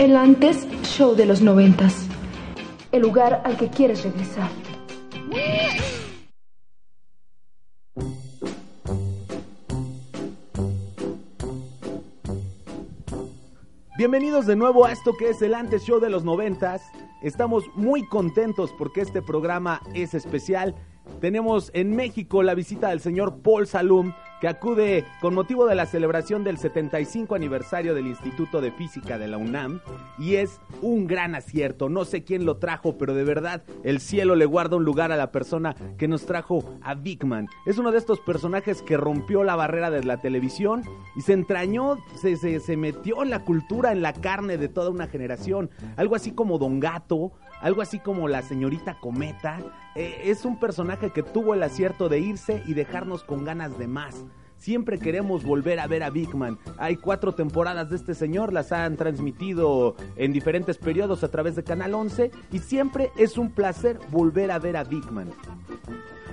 El antes show de los noventas. El lugar al que quieres regresar. Bienvenidos de nuevo a esto que es el antes show de los noventas. Estamos muy contentos porque este programa es especial. Tenemos en México la visita del señor Paul Salum, que acude con motivo de la celebración del 75 aniversario del Instituto de Física de la UNAM y es un gran acierto. No sé quién lo trajo, pero de verdad el cielo le guarda un lugar a la persona que nos trajo a Big Man. Es uno de estos personajes que rompió la barrera de la televisión y se entrañó, se, se, se metió en la cultura, en la carne de toda una generación. Algo así como Don Gato, algo así como la señorita Cometa. Eh, es un personaje que tuvo el acierto de irse y dejarnos con ganas de más. Siempre queremos volver a ver a Big Man. Hay cuatro temporadas de este señor, las han transmitido en diferentes periodos a través de Canal 11 y siempre es un placer volver a ver a Big Man.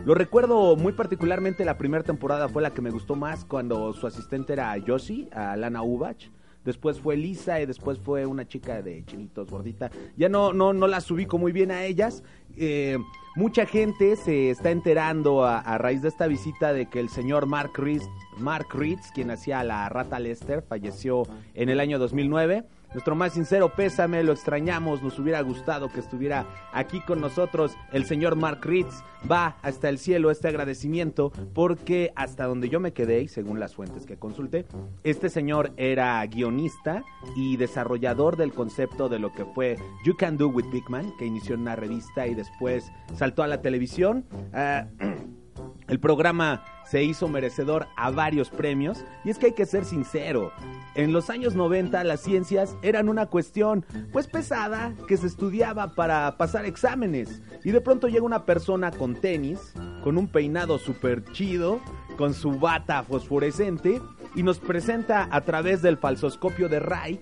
Lo recuerdo muy particularmente la primera temporada fue la que me gustó más cuando su asistente era Yoshi, a Lana Ubach después fue Lisa y después fue una chica de chinitos gordita. Ya no, no, no las ubico muy bien a ellas. Eh, mucha gente se está enterando a, raíz de esta visita de que el señor Mark Reeds, Mark Reeds, quien hacía la rata Lester, falleció en el año 2009. Nuestro más sincero pésame, lo extrañamos, nos hubiera gustado que estuviera aquí con nosotros el señor Mark Ritz. Va hasta el cielo este agradecimiento porque hasta donde yo me quedé, y según las fuentes que consulté, este señor era guionista y desarrollador del concepto de lo que fue You Can Do With Big Man, que inició en una revista y después saltó a la televisión. Uh, el programa se hizo merecedor a varios premios y es que hay que ser sincero, en los años 90 las ciencias eran una cuestión pues pesada que se estudiaba para pasar exámenes y de pronto llega una persona con tenis, con un peinado súper chido, con su bata fosforescente y nos presenta a través del falsoscopio de Ray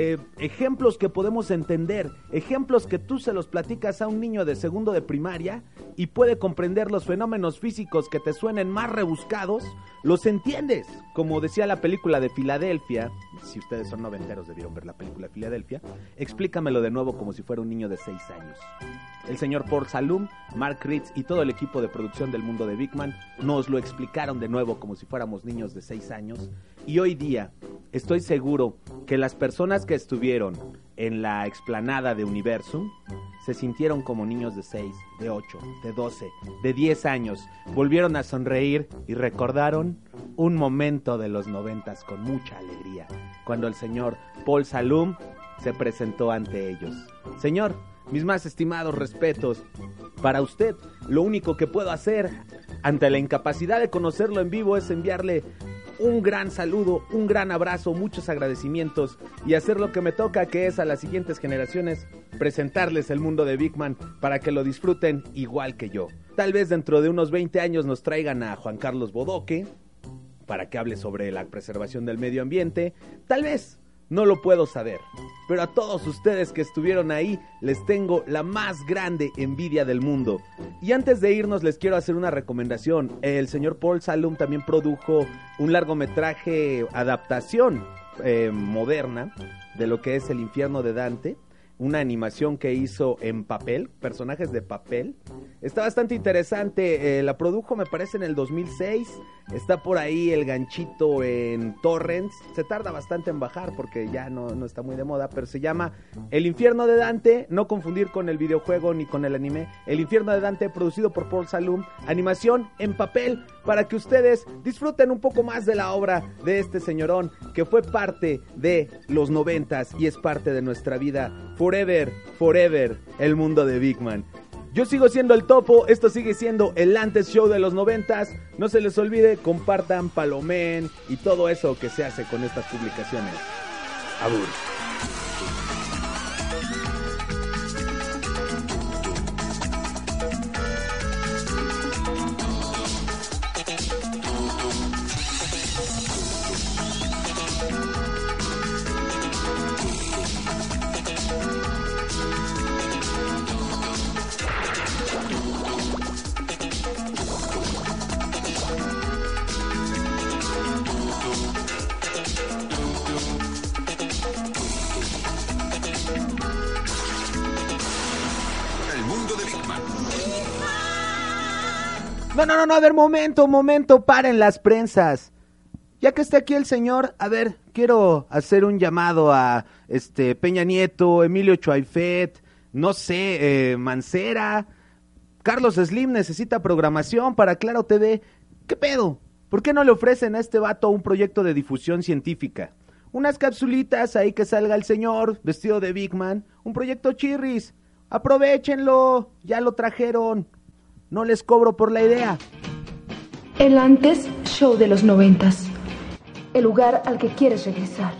eh, ejemplos que podemos entender, ejemplos que tú se los platicas a un niño de segundo de primaria y puede comprender los fenómenos físicos que te suenen más rebuscados, los entiendes. Como decía la película de Filadelfia, si ustedes son noventeros debieron ver la película de Filadelfia, explícamelo de nuevo como si fuera un niño de 6 años. El señor Paul Salum, Mark Ritz y todo el equipo de producción del mundo de Big Man nos lo explicaron de nuevo como si fuéramos niños de 6 años. Y hoy día estoy seguro que las personas que estuvieron en la explanada de Universum se sintieron como niños de 6, de 8, de 12, de 10 años. Volvieron a sonreír y recordaron un momento de los noventas con mucha alegría, cuando el señor Paul Salum se presentó ante ellos. Señor, mis más estimados respetos, para usted lo único que puedo hacer ante la incapacidad de conocerlo en vivo es enviarle un gran saludo, un gran abrazo, muchos agradecimientos y hacer lo que me toca, que es a las siguientes generaciones presentarles el mundo de Big Man para que lo disfruten igual que yo. Tal vez dentro de unos 20 años nos traigan a Juan Carlos Bodoque para que hable sobre la preservación del medio ambiente. Tal vez no lo puedo saber. Pero a todos ustedes que estuvieron ahí les tengo la más grande envidia del mundo. Y antes de irnos les quiero hacer una recomendación. El señor Paul Salum también produjo un largometraje adaptación eh, moderna de lo que es el infierno de Dante una animación que hizo en papel, personajes de papel. Está bastante interesante, eh, la produjo me parece en el 2006, está por ahí el ganchito en Torrents, se tarda bastante en bajar porque ya no, no está muy de moda, pero se llama El infierno de Dante, no confundir con el videojuego ni con el anime, El infierno de Dante producido por Paul Salum, animación en papel para que ustedes disfruten un poco más de la obra de este señorón que fue parte de los noventas y es parte de nuestra vida forever, forever, el mundo de Big Man. Yo sigo siendo el topo, esto sigue siendo el antes show de los noventas. No se les olvide, compartan, palomen y todo eso que se hace con estas publicaciones. Abur. No, no, no, no, a ver, momento, momento, paren las prensas. Ya que está aquí el señor, a ver, quiero hacer un llamado a este Peña Nieto, Emilio Chuaifet, no sé, eh, Mancera. Carlos Slim necesita programación para Claro TV. ¿Qué pedo? ¿Por qué no le ofrecen a este vato un proyecto de difusión científica? Unas capsulitas ahí que salga el señor vestido de Big Man. Un proyecto chirris. Aprovechenlo. Ya lo trajeron. No les cobro por la idea. El antes show de los noventas. El lugar al que quieres regresar.